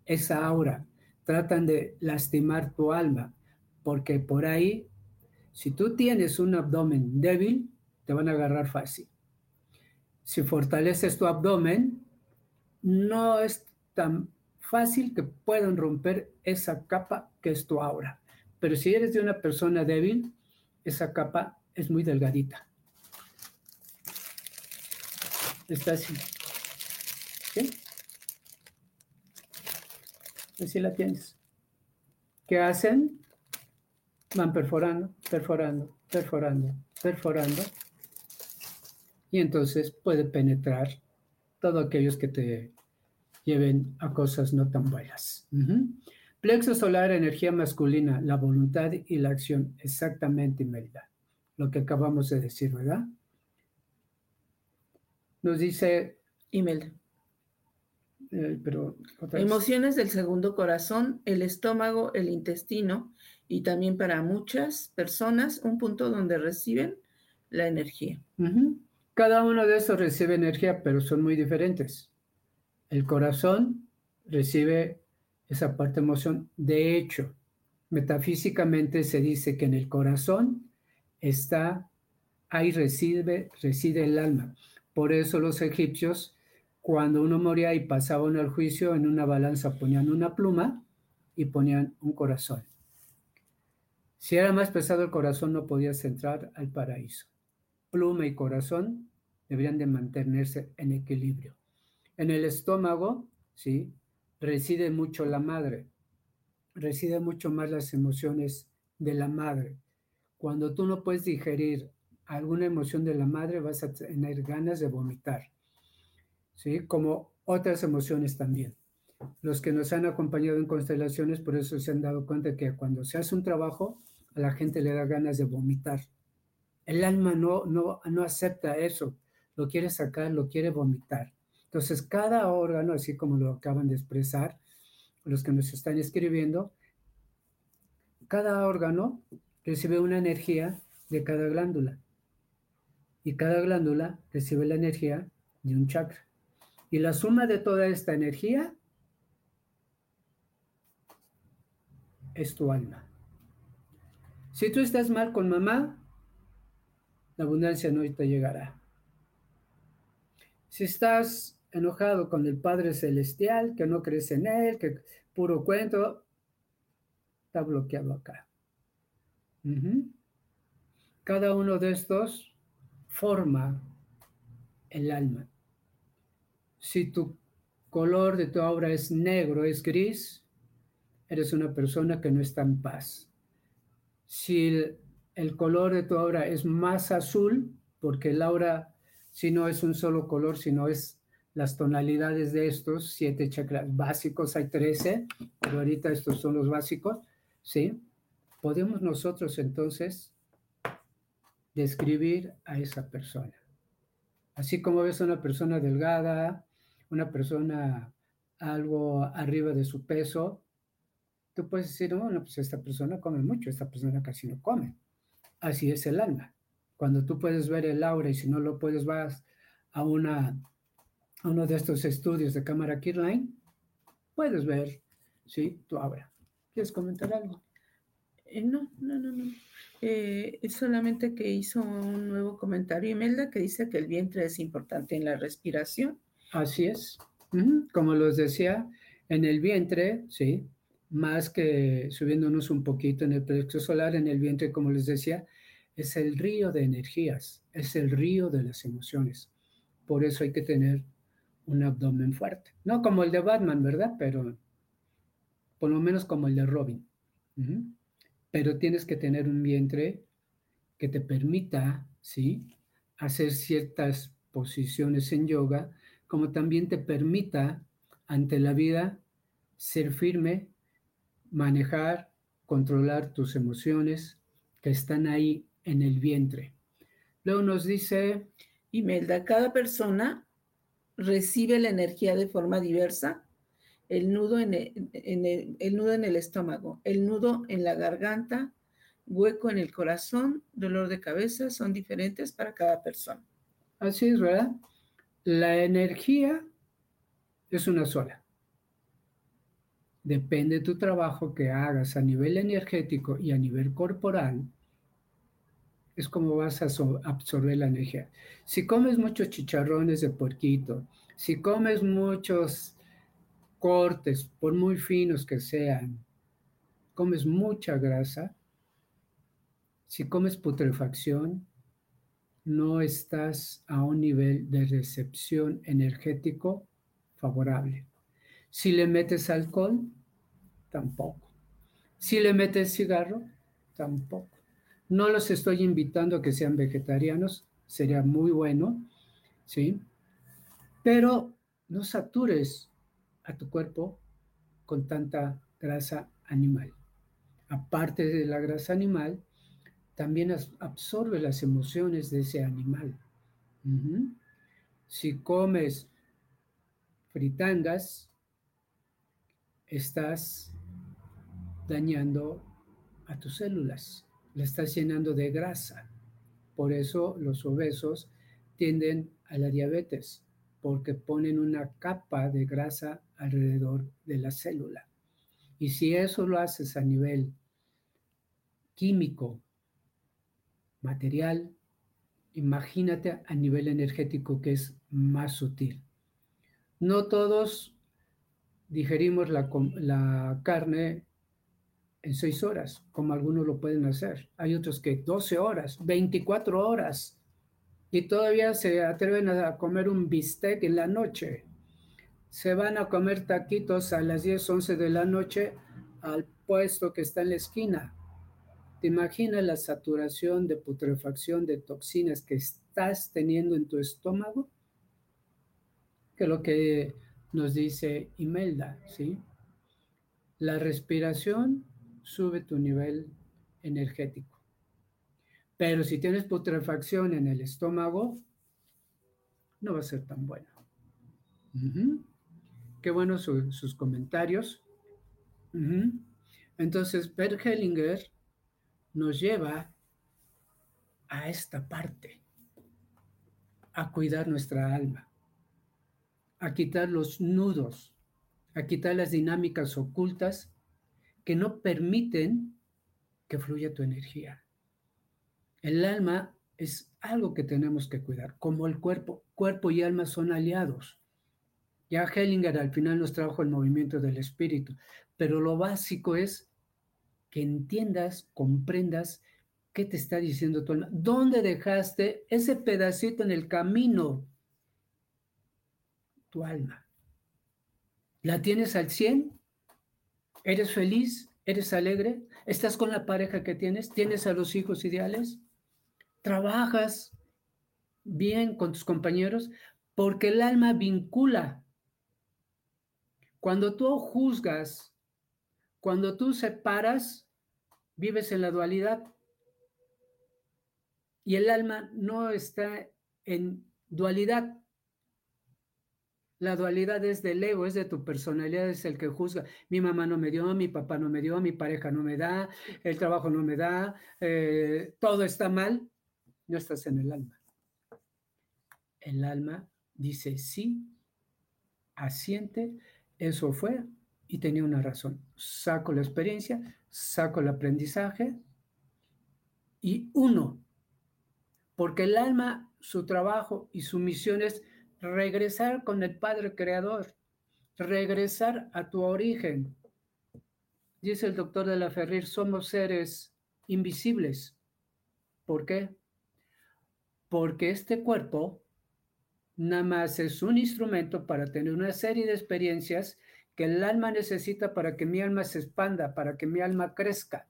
esa aura, tratan de lastimar tu alma, porque por ahí, si tú tienes un abdomen débil, te van a agarrar fácil. Si fortaleces tu abdomen, no es tan fácil que puedan romper esa capa que es tu aura. Pero si eres de una persona débil, esa capa es muy delgadita. Está así. ¿Sí? Así la tienes. ¿Qué hacen? Van perforando, perforando, perforando, perforando. Y entonces puede penetrar todos aquellos que te lleven a cosas no tan buenas. Plexo solar, energía masculina, la voluntad y la acción. Exactamente, Imelda. Lo que acabamos de decir, ¿verdad? Nos dice Imelda. Eh, pero Emociones del segundo corazón, el estómago, el intestino y también para muchas personas un punto donde reciben la energía. Cada uno de esos recibe energía, pero son muy diferentes. El corazón recibe esa parte emoción. De hecho, metafísicamente se dice que en el corazón está, ahí reside, reside el alma. Por eso los egipcios cuando uno moría y pasaba uno al juicio, en una balanza ponían una pluma y ponían un corazón. Si era más pesado el corazón, no podías entrar al paraíso. Pluma y corazón deberían de mantenerse en equilibrio. En el estómago, ¿sí? Reside mucho la madre. Reside mucho más las emociones de la madre. Cuando tú no puedes digerir alguna emoción de la madre, vas a tener ganas de vomitar. ¿sí? Como otras emociones también. Los que nos han acompañado en constelaciones, por eso se han dado cuenta que cuando se hace un trabajo, a la gente le da ganas de vomitar. El alma no, no, no acepta eso, lo quiere sacar, lo quiere vomitar. Entonces, cada órgano, así como lo acaban de expresar los que nos están escribiendo, cada órgano recibe una energía de cada glándula. Y cada glándula recibe la energía de un chakra. Y la suma de toda esta energía es tu alma. Si tú estás mal con mamá, la abundancia no te llegará. Si estás enojado con el Padre Celestial, que no crees en Él, que puro cuento, está bloqueado acá. Cada uno de estos forma el alma. Si tu color de tu obra es negro, es gris, eres una persona que no está en paz. Si el, color de tu obra es más azul, porque el aura, si no es un solo color, sino es las tonalidades de estos siete chakras básicos, hay trece, pero ahorita estos son los básicos, ¿sí? Podemos nosotros entonces describir a esa persona. Así como ves a una persona delgada, una persona algo arriba de su peso, tú puedes decir, bueno, pues esta persona come mucho, esta persona casi no come. Así es el alma. Cuando tú puedes ver el aura y si no lo puedes, vas a, una, a uno de estos estudios de cámara Kirline, puedes ver, ¿sí? Tu aura. ¿Quieres comentar algo? Eh, no, no, no, no. Eh, es solamente que hizo un nuevo comentario Imelda que dice que el vientre es importante en la respiración Así es. Como los decía, en el vientre, sí, más que subiéndonos un poquito en el plexo solar, en el vientre, como les decía, es el río de energías, es el río de las emociones. Por eso hay que tener un abdomen fuerte. No como el de Batman, ¿verdad? Pero por lo menos como el de Robin. Pero tienes que tener un vientre que te permita, ¿sí? Hacer ciertas posiciones en yoga como también te permita ante la vida ser firme, manejar, controlar tus emociones que están ahí en el vientre. Luego nos dice... Imelda, cada persona recibe la energía de forma diversa. El nudo en el, nudo en el estómago, el nudo en la garganta, hueco en el corazón, dolor de cabeza, son diferentes para cada persona. Así es, ¿verdad? La energía es una sola. Depende de tu trabajo que hagas a nivel energético y a nivel corporal, es como vas a absorber la energía. Si comes muchos chicharrones de puerquito, si comes muchos cortes, por muy finos que sean, comes mucha grasa, si comes putrefacción, no estás a un nivel de recepción energético favorable. Si le metes alcohol, tampoco. Si le metes cigarro, tampoco. No los estoy invitando a que sean vegetarianos, sería muy bueno, ¿sí? Pero no satures a tu cuerpo con tanta grasa animal. Aparte de la grasa animal, también absorbe las emociones de ese animal. Si comes fritangas, estás dañando a tus células, le estás llenando de grasa. Por eso los obesos tienden a la diabetes, porque ponen una capa de grasa alrededor de la célula. Y si eso lo haces a nivel químico, material, imagínate a nivel energético que es más sutil. No todos digerimos la, la carne en seis horas, como algunos lo pueden hacer. Hay otros que 12 horas, 24 horas, y todavía se atreven a comer un bistec en la noche. Se van a comer taquitos a las 10, 11 de la noche al puesto que está en la esquina. ¿Te imaginas la saturación de putrefacción de toxinas que estás teniendo en tu estómago? Que lo que nos dice Imelda, ¿sí? La respiración sube tu nivel energético. Pero si tienes putrefacción en el estómago, no va a ser tan bueno. Qué bueno sus comentarios. Entonces, Bert Hellinger nos lleva a esta parte, a cuidar nuestra alma, a quitar los nudos, a quitar las dinámicas ocultas que no permiten que fluya tu energía. El alma es algo que tenemos que cuidar, como el cuerpo. Cuerpo y alma son aliados. Ya Hellinger al final nos trajo el movimiento del espíritu, pero lo básico es que entiendas, comprendas qué te está diciendo tu alma. ¿Dónde dejaste ese pedacito en el camino? Tu alma. ¿La tienes al 100? ¿Eres feliz? ¿Eres alegre? ¿Estás con la pareja que tienes? ¿Tienes a los hijos ideales? trabajas bien con tus compañeros, porque el alma vincula. Cuando tú juzgas, cuando tú separas, vives en la dualidad. Y el alma no está en dualidad. La dualidad es del ego, es de tu personalidad, es el que juzga. Mi mamá no me dio, mi papá no me dio, mi pareja no me da, el trabajo no me da, eh, todo está mal no estás en el alma. El alma dice sí, asiente, eso fue y tenía una razón. Saco la experiencia, saco el aprendizaje y uno, porque el alma, su trabajo y su misión es regresar con el Padre Creador, regresar a tu origen. Dice el doctor de la Ferrir, somos seres invisibles. ¿Por qué? porque este cuerpo nada más es un instrumento para tener una serie de experiencias que el alma necesita para que mi alma se expanda, para que mi alma crezca.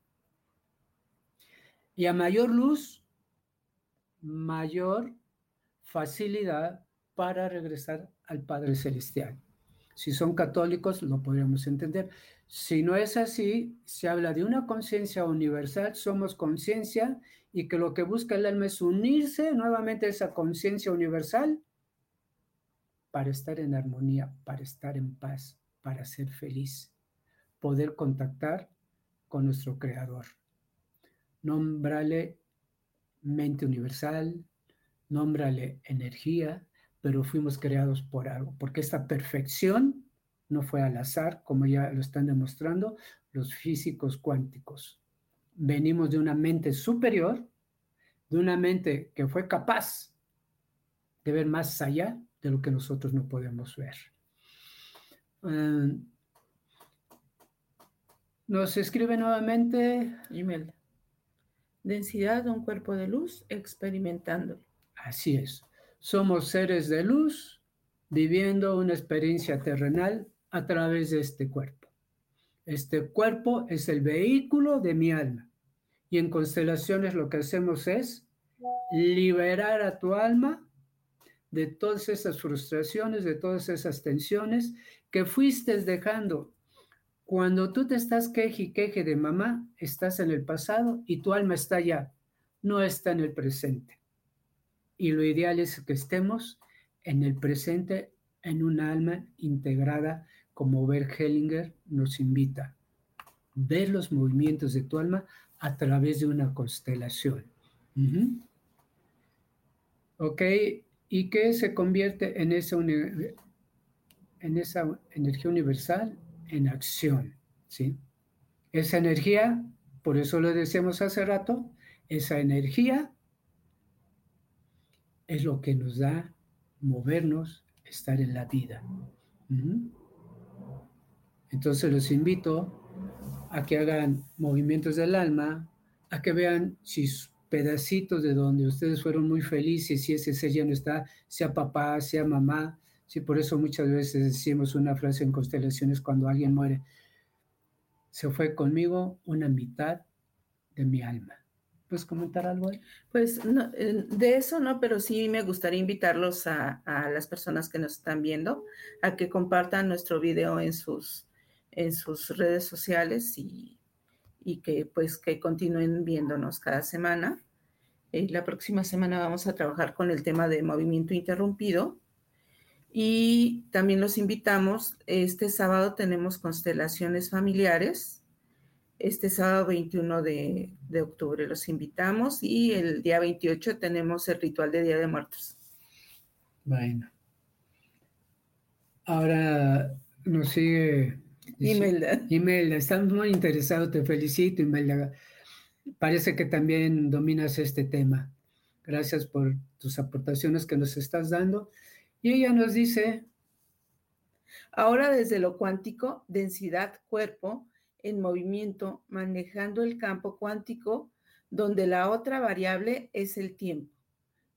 Y a mayor luz, mayor facilidad para regresar al Padre Celestial. Si son católicos, lo podríamos entender. Si no es así, se habla de una conciencia universal, somos conciencia y que lo que busca el alma es unirse nuevamente a esa conciencia universal para estar en armonía, para estar en paz, para ser feliz, poder contactar con nuestro Creador. Nómbrale mente universal, nómbrale energía, pero fuimos creados por algo, porque esta perfección no fue al azar, como ya lo están demostrando los físicos cuánticos. Venimos de una mente superior, de una mente que fue capaz de ver más allá de lo que nosotros no podemos ver. Um, nos escribe nuevamente Imelda. Densidad de un cuerpo de luz experimentándolo. Así es. Somos seres de luz viviendo una experiencia terrenal a través de este cuerpo. Este cuerpo es el vehículo de mi alma. Y en constelaciones lo que hacemos es liberar a tu alma de todas esas frustraciones, de todas esas tensiones que fuiste dejando. Cuando tú te estás queje y queje de mamá, estás en el pasado y tu alma está allá, no está en el presente. Y lo ideal es que estemos en el presente en un alma integrada como Bert Hellinger nos invita. Ver los movimientos de tu alma a través de una constelación. ¿Ok? ¿Y qué se convierte en esa, en esa energía universal? En acción, ¿sí? Esa energía, por eso lo decíamos hace rato, esa energía es lo que nos da movernos, estar en la vida. Entonces los invito a que hagan movimientos del alma, a que vean si pedacitos de donde ustedes fueron muy felices, si ese ser ya no está, sea papá, sea mamá. Sí, por eso muchas veces decimos una frase en constelaciones cuando alguien muere. Se fue conmigo una mitad de mi alma. ¿Puedes comentar algo? Pues eh, de eso no, pero sí me gustaría invitarlos a, a, las personas que nos están viendo a que compartan nuestro video en sus, en sus redes sociales y, y que pues que continúen viéndonos cada semana. Eh, la próxima semana vamos a trabajar con el tema de movimiento interrumpido y también los invitamos, este sábado tenemos constelaciones familiares este sábado 21 de, octubre. Los invitamos y el día 28 tenemos el ritual de Día de Muertos. Bueno. Ahora nos sigue Imelda. Imelda, estamos muy interesados, te felicito, Imelda. Parece que también dominas este tema. Gracias por tus aportaciones que nos estás dando. Y ella nos dice... Ahora desde lo cuántico, densidad, cuerpo, en movimiento manejando el campo cuántico, donde la otra variable es el tiempo,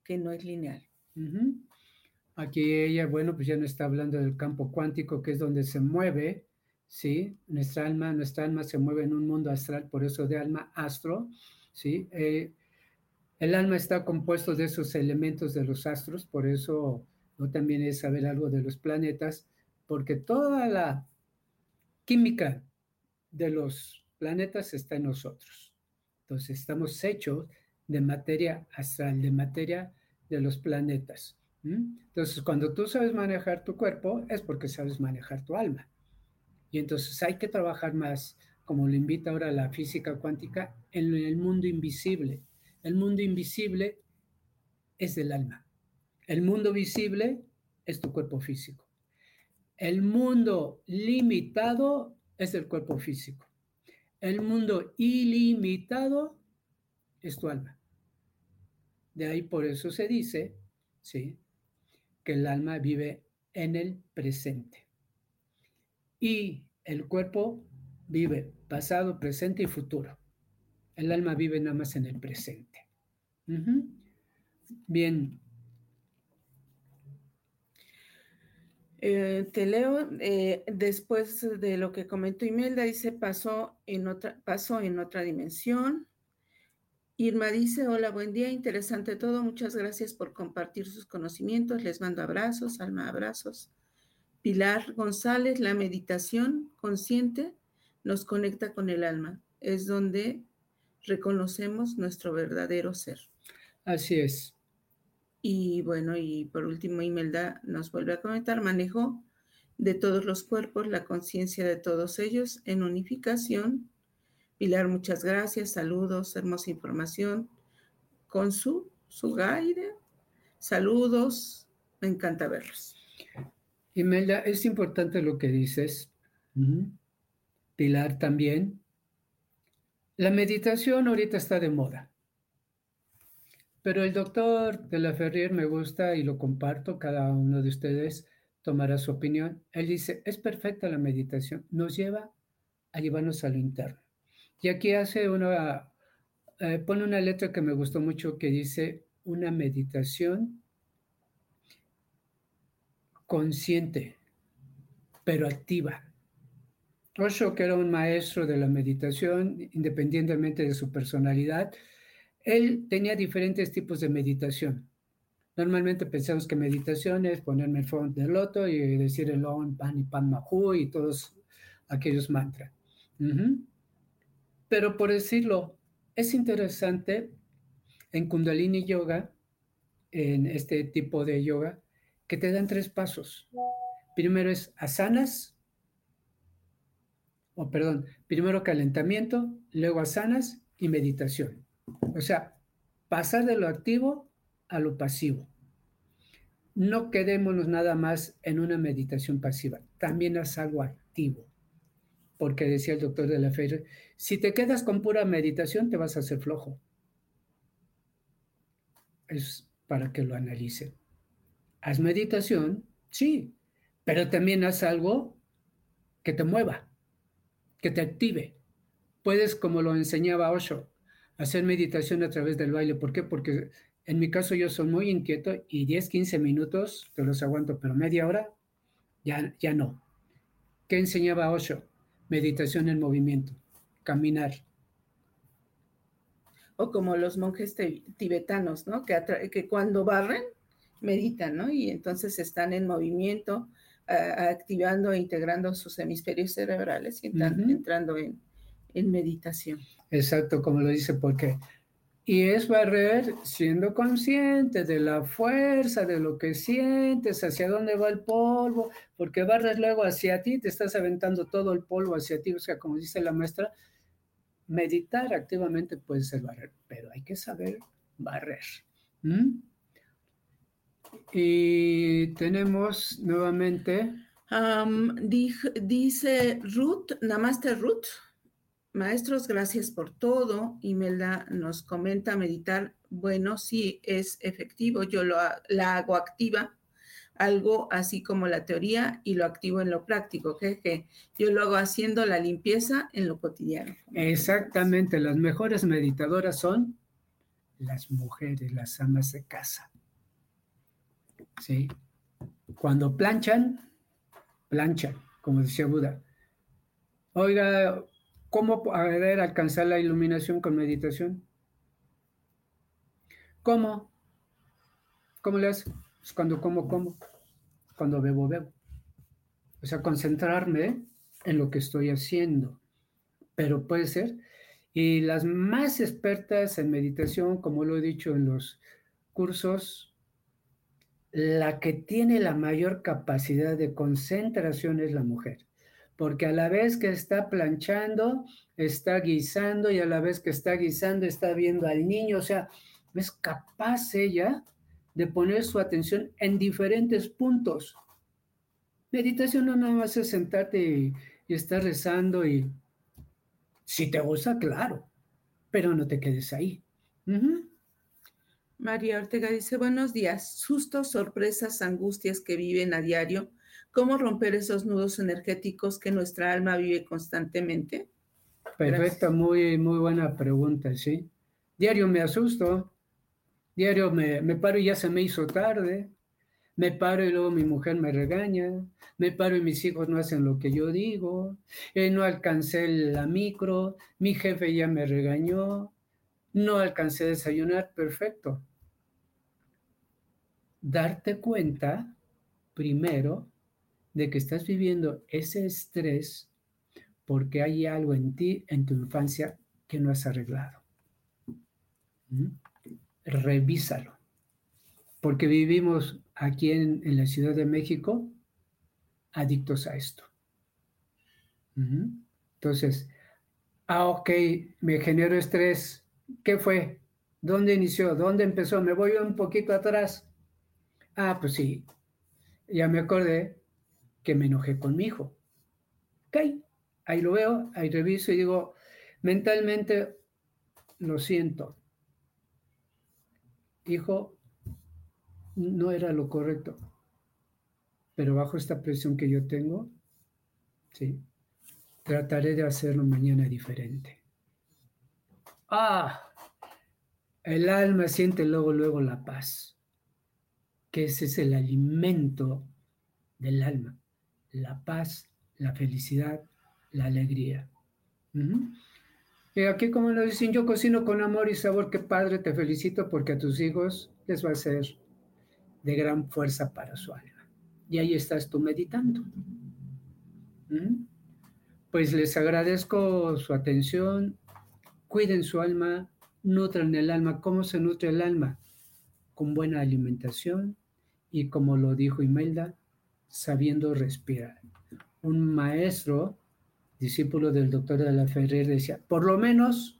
que no es lineal. Aquí ella, bueno, pues ya no está hablando del campo cuántico, que es donde se mueve, ¿sí? Nuestra alma, nuestra alma se mueve en un mundo astral, por eso de alma astro, ¿sí? Eh, el alma está compuesto de esos elementos de los astros, por eso no también es saber algo de los planetas, porque toda la química de los planetas está en nosotros. Entonces estamos hechos de materia astral, de materia de los planetas. Entonces, cuando tú sabes manejar tu cuerpo, es porque sabes manejar tu alma. Y entonces hay que trabajar más, como lo invita ahora la física cuántica, en el mundo invisible. El mundo invisible es del alma. El mundo visible es tu cuerpo físico. El mundo limitado es el cuerpo físico. El mundo ilimitado es tu alma. De ahí por eso se dice, ¿sí? Que el alma vive en el presente. Y el cuerpo vive pasado, presente y futuro. El alma vive nada más en el presente. Bien, Eh, te leo, eh, después de lo que comentó Imelda, dice, pasó en, otra, pasó en otra dimensión. Irma dice, hola, buen día, interesante todo, muchas gracias por compartir sus conocimientos, les mando abrazos, alma, abrazos. Pilar González, la meditación consciente nos conecta con el alma, es donde reconocemos nuestro verdadero ser. Así es. Y bueno, y por último, Imelda nos vuelve a comentar, manejo de todos los cuerpos, la conciencia de todos ellos en unificación. Pilar, muchas gracias, saludos, hermosa información. Con su, su guide, saludos, me encanta verlos. Imelda, es importante lo que dices. Pilar también. La meditación ahorita está de moda. Pero el doctor de la Ferrier me gusta y lo comparto, cada uno de ustedes tomará su opinión. Él dice, es perfecta la meditación, nos lleva a llevarnos a lo interno. Y aquí hace una, eh, pone una letra que me gustó mucho que dice, una meditación consciente, pero activa. Osho, que era un maestro de la meditación, independientemente de su personalidad, él tenía diferentes tipos de meditación. Normalmente pensamos que meditación es ponerme el front del loto y decir el Om, Pan y Pan Mahu y todos aquellos mantras. Pero por decirlo, es interesante en Kundalini Yoga, en este tipo de yoga, que te dan tres pasos. Primero es asanas, o perdón, primero calentamiento, luego asanas y meditación. O sea, pasar de lo activo a lo pasivo. No quedémonos nada más en una meditación pasiva, también haz algo activo. Porque decía el doctor de la Fe, si te quedas con pura meditación te vas a hacer flojo. Es para que lo analicen. Haz meditación, sí, pero también haz algo que te mueva, que te active. Puedes, como lo enseñaba Osho, hacer meditación a través del baile. ¿Por qué? Porque en mi caso yo soy muy inquieto y 10, 15 minutos te los aguanto, pero media hora ya, ya no. ¿Qué enseñaba Osho? Meditación en movimiento, caminar. O como los monjes tibetanos, ¿no? Que, que cuando barren, meditan, ¿no? Y entonces están en movimiento, activando e integrando sus hemisferios cerebrales y entrando en, en meditación. Exacto, como lo dice, porque y es barrer siendo consciente de la fuerza, de lo que sientes, hacia dónde va el polvo, porque barres luego hacia ti, te estás aventando todo el polvo hacia ti, o sea, como dice la maestra, meditar activamente puede ser barrer, pero hay que saber barrer. Y tenemos nuevamente... dice Ruth, Namaste Ruth. Maestros, gracias por todo. Imelda nos comenta meditar. Bueno, sí es efectivo. Yo lo, la hago activa, algo así como la teoría y lo activo en lo práctico. Que, yo lo hago haciendo la limpieza en lo cotidiano. Exactamente. Las mejores meditadoras son las mujeres, las amas de casa. ¿Sí? Cuando planchan, planchan, como decía Buda. Oiga, ¿Cómo poder alcanzar la iluminación con meditación? ¿Cómo? ¿Cómo le haces? Pues cuando como, como. Cuando bebo, bebo. O sea, concentrarme en lo que estoy haciendo. Pero puede ser. Y las más expertas en meditación, como lo he dicho en los cursos, la que tiene la mayor capacidad de concentración es la mujer porque a la vez que está planchando, está guisando y a la vez que está guisando está viendo al niño, o sea, es capaz ella de poner su atención en diferentes puntos. Meditación no nada más es sentarte y, estar rezando y si te gusta, claro, pero no te quedes ahí. María Ortega dice, buenos días, sustos, sorpresas, angustias que viven a diario ¿Cómo romper esos nudos energéticos que nuestra alma vive constantemente? Perfecto, muy, muy buena pregunta, sí. Diario me asusto, diario me, me paro y ya se me hizo tarde, me paro y luego mi mujer me regaña, me paro y mis hijos no hacen lo que yo digo, eh, no alcancé la micro, mi jefe ya me regañó, no alcancé a desayunar, perfecto. Darte cuenta primero de que estás viviendo ese estrés porque hay algo en ti, en tu infancia, que no has arreglado. ¿Mm? Revísalo. Porque vivimos aquí en, la Ciudad de México adictos a esto. Entonces, ah, ok, me generó estrés. ¿Qué fue? ¿Dónde inició? ¿Dónde empezó? Me voy un poquito atrás. Ah, pues sí, ya me acordé que me enojé con mi hijo. Ok, ahí lo veo, ahí reviso y digo, mentalmente lo siento. Hijo, no era lo correcto, pero bajo esta presión que yo tengo, sí, trataré de hacerlo mañana diferente. Ah, el alma siente luego, luego la paz, que ese es el alimento del alma la paz, la felicidad, la alegría. Y aquí como nos dicen, yo cocino con amor y sabor, que padre, te felicito porque a tus hijos les va a ser de gran fuerza para su alma. Y ahí estás tú meditando. Pues les agradezco su atención, cuiden su alma, nutran el alma. ¿Cómo se nutre el alma? Con buena alimentación y como lo dijo Imelda, sabiendo respirar. Un maestro, discípulo del doctor de la Ferrer, decía, por lo menos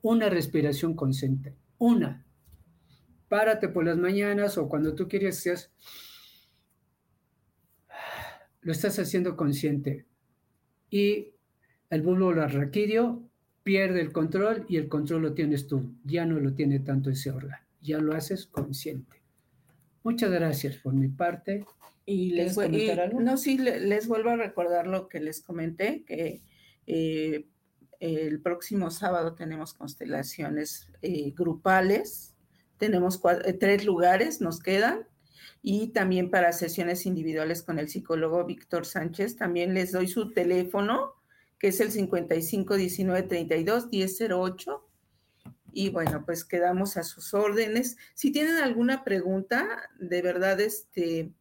una respiración consciente, una. Párate por las mañanas o cuando tú quieres, lo estás haciendo consciente. Y el bulbo raquidio pierde el control y el control lo tienes tú. Ya no lo tiene tanto ese órgano. Ya lo haces consciente. Muchas gracias por mi parte. Y les, comentar algo? No, sí, les vuelvo a recordar lo que les comenté, que eh, el próximo sábado tenemos constelaciones eh, grupales, tenemos eh, tres lugares, nos quedan, y también para sesiones individuales con el psicólogo Víctor Sánchez, también les doy su teléfono, que es el 55 19 32 1008. Y bueno, pues quedamos a sus órdenes. Si tienen alguna pregunta, de verdad, este,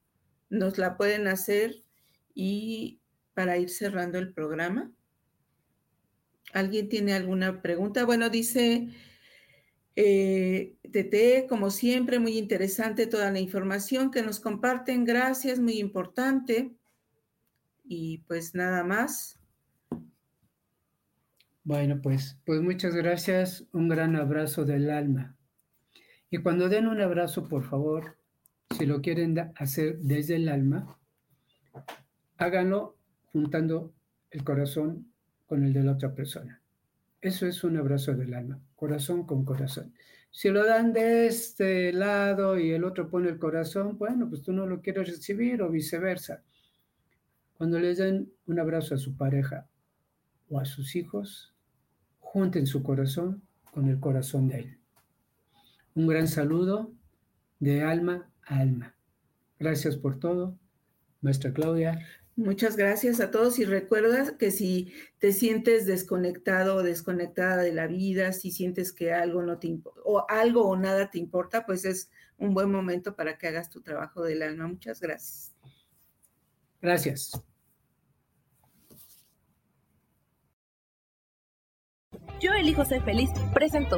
nos la pueden hacer y para ir cerrando el programa. ¿Alguien tiene alguna pregunta? Bueno, dice eh, Tete, como siempre, muy interesante toda la información que nos comparten. Gracias, muy importante. Y pues nada más. Bueno, pues, pues muchas gracias. Un gran abrazo del alma. Y cuando den un abrazo, por favor, si lo quieren hacer desde el alma, háganlo juntando el corazón con el de la otra persona. Eso es un abrazo del alma, corazón con corazón. Si lo dan de este lado y el otro pone el corazón, bueno, pues tú no lo quieres recibir o viceversa. Cuando les den un abrazo a su pareja o a sus hijos, junten su corazón con el corazón de él. Un gran saludo de alma alma. Gracias por todo, maestra Claudia. Muchas gracias a todos y recuerda que si te sientes desconectado o desconectada de la vida, si sientes que algo no te o algo o nada te importa, pues es un buen momento para que hagas tu trabajo del alma. Muchas gracias. Gracias. Yo elijo ser feliz presentó.